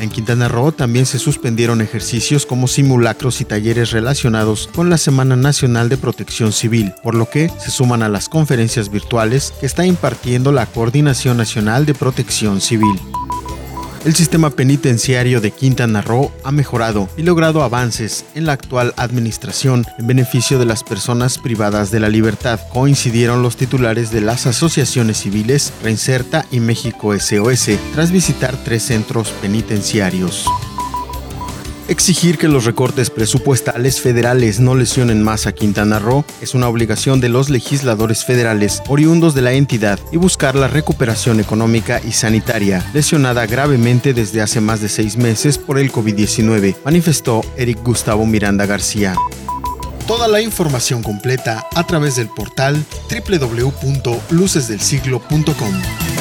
En Quintana Roo también se suspendieron ejercicios como simulacros y talleres relacionados con la Semana Nacional de Protección Civil, por lo que se suman a las conferencias virtuales que está impartiendo la Coordinación Nacional de Protección Civil. El sistema penitenciario de Quintana Roo ha mejorado y logrado avances en la actual administración en beneficio de las personas privadas de la libertad, coincidieron los titulares de las asociaciones civiles Reinserta y México SOS tras visitar tres centros penitenciarios. Exigir que los recortes presupuestales federales no lesionen más a Quintana Roo es una obligación de los legisladores federales oriundos de la entidad y buscar la recuperación económica y sanitaria, lesionada gravemente desde hace más de seis meses por el COVID-19, manifestó Eric Gustavo Miranda García. Toda la información completa a través del portal www.lucesdelsiglo.com.